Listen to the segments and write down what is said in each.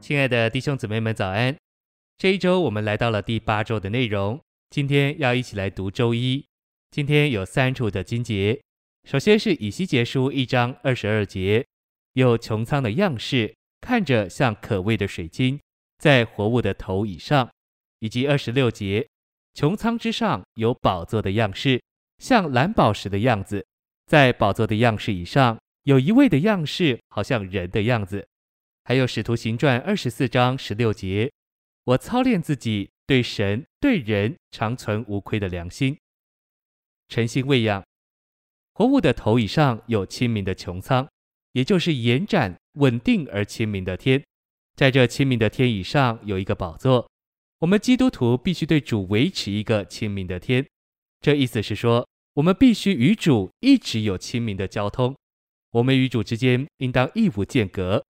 亲爱的弟兄姊妹们，早安！这一周我们来到了第八周的内容，今天要一起来读周一。今天有三处的经节，首先是以西结书一章二十二节，有穹苍的样式，看着像可畏的水晶，在活物的头以上，以及二十六节，穹苍之上有宝座的样式，像蓝宝石的样子，在宝座的样式以上，有一位的样式，好像人的样子。还有《使徒行传》二十四章十六节，我操练自己，对神对人常存无愧的良心，诚心喂养。活物的头以上有清明的穹苍，也就是延展、稳定而清明的天。在这清明的天以上有一个宝座。我们基督徒必须对主维持一个清明的天。这意思是说，我们必须与主一直有清明的交通。我们与主之间应当义无间隔。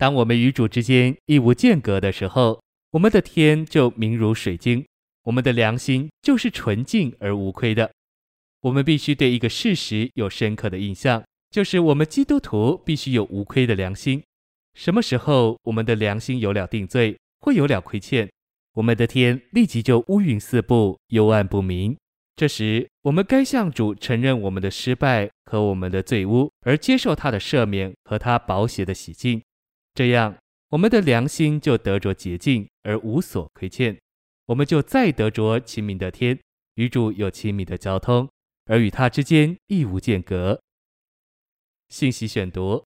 当我们与主之间一无间隔的时候，我们的天就明如水晶，我们的良心就是纯净而无亏的。我们必须对一个事实有深刻的印象，就是我们基督徒必须有无亏的良心。什么时候我们的良心有了定罪，会有了亏欠，我们的天立即就乌云四布，幽暗不明。这时，我们该向主承认我们的失败和我们的罪污，而接受他的赦免和他宝血的洗净。这样，我们的良心就得着洁净而无所亏欠，我们就再得着清明的天，与主有亲密的交通，而与他之间亦无间隔。信息选读：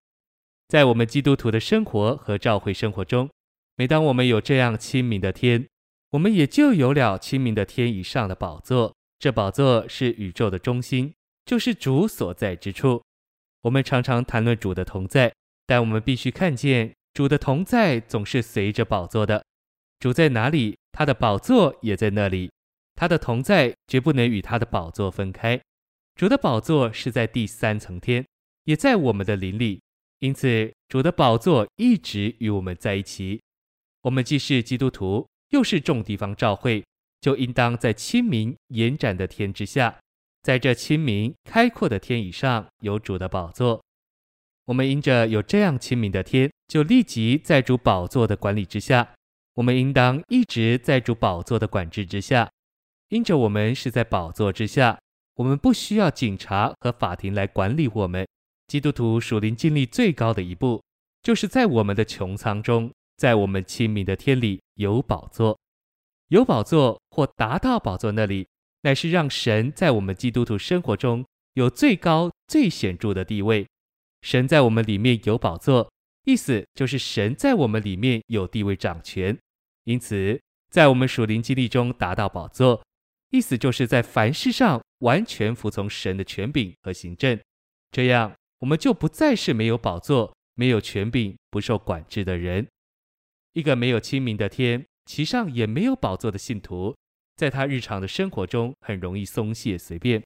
在我们基督徒的生活和教会生活中，每当我们有这样清明的天，我们也就有了清明的天以上的宝座。这宝座是宇宙的中心，就是主所在之处。我们常常谈论主的同在。但我们必须看见主的同在总是随着宝座的。主在哪里，他的宝座也在那里。他的同在绝不能与他的宝座分开。主的宝座是在第三层天，也在我们的灵里。因此，主的宝座一直与我们在一起。我们既是基督徒，又是众地方教会，就应当在清明延展的天之下，在这清明开阔的天以上，有主的宝座。我们因着有这样清明的天，就立即在主宝座的管理之下。我们应当一直在主宝座的管制之下。因着我们是在宝座之下，我们不需要警察和法庭来管理我们。基督徒属灵经历最高的一步，就是在我们的穹苍中，在我们清明的天里有宝座。有宝座或达到宝座那里，乃是让神在我们基督徒生活中有最高最显著的地位。神在我们里面有宝座，意思就是神在我们里面有地位掌权。因此，在我们属灵经历中达到宝座，意思就是在凡事上完全服从神的权柄和行政。这样，我们就不再是没有宝座、没有权柄、不受管制的人。一个没有清明的天，其上也没有宝座的信徒，在他日常的生活中很容易松懈随便。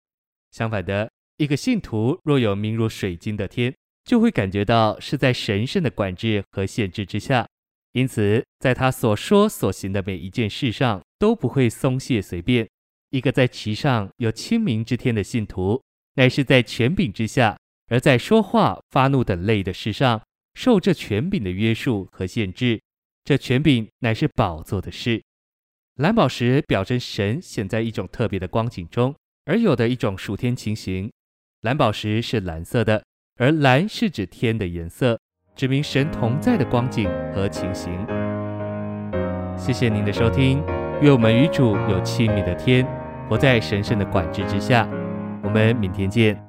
相反的，一个信徒若有明如水晶的天，就会感觉到是在神圣的管制和限制之下，因此在他所说所行的每一件事上都不会松懈随便。一个在其上有清明之天的信徒，乃是在权柄之下，而在说话、发怒等类的事上，受这权柄的约束和限制。这权柄乃是宝座的事。蓝宝石表征神显在一种特别的光景中，而有的一种属天情形。蓝宝石是蓝色的。而蓝是指天的颜色，指明神同在的光景和情形。谢谢您的收听，愿我们与主有亲密的天，活在神圣的管制之下。我们明天见。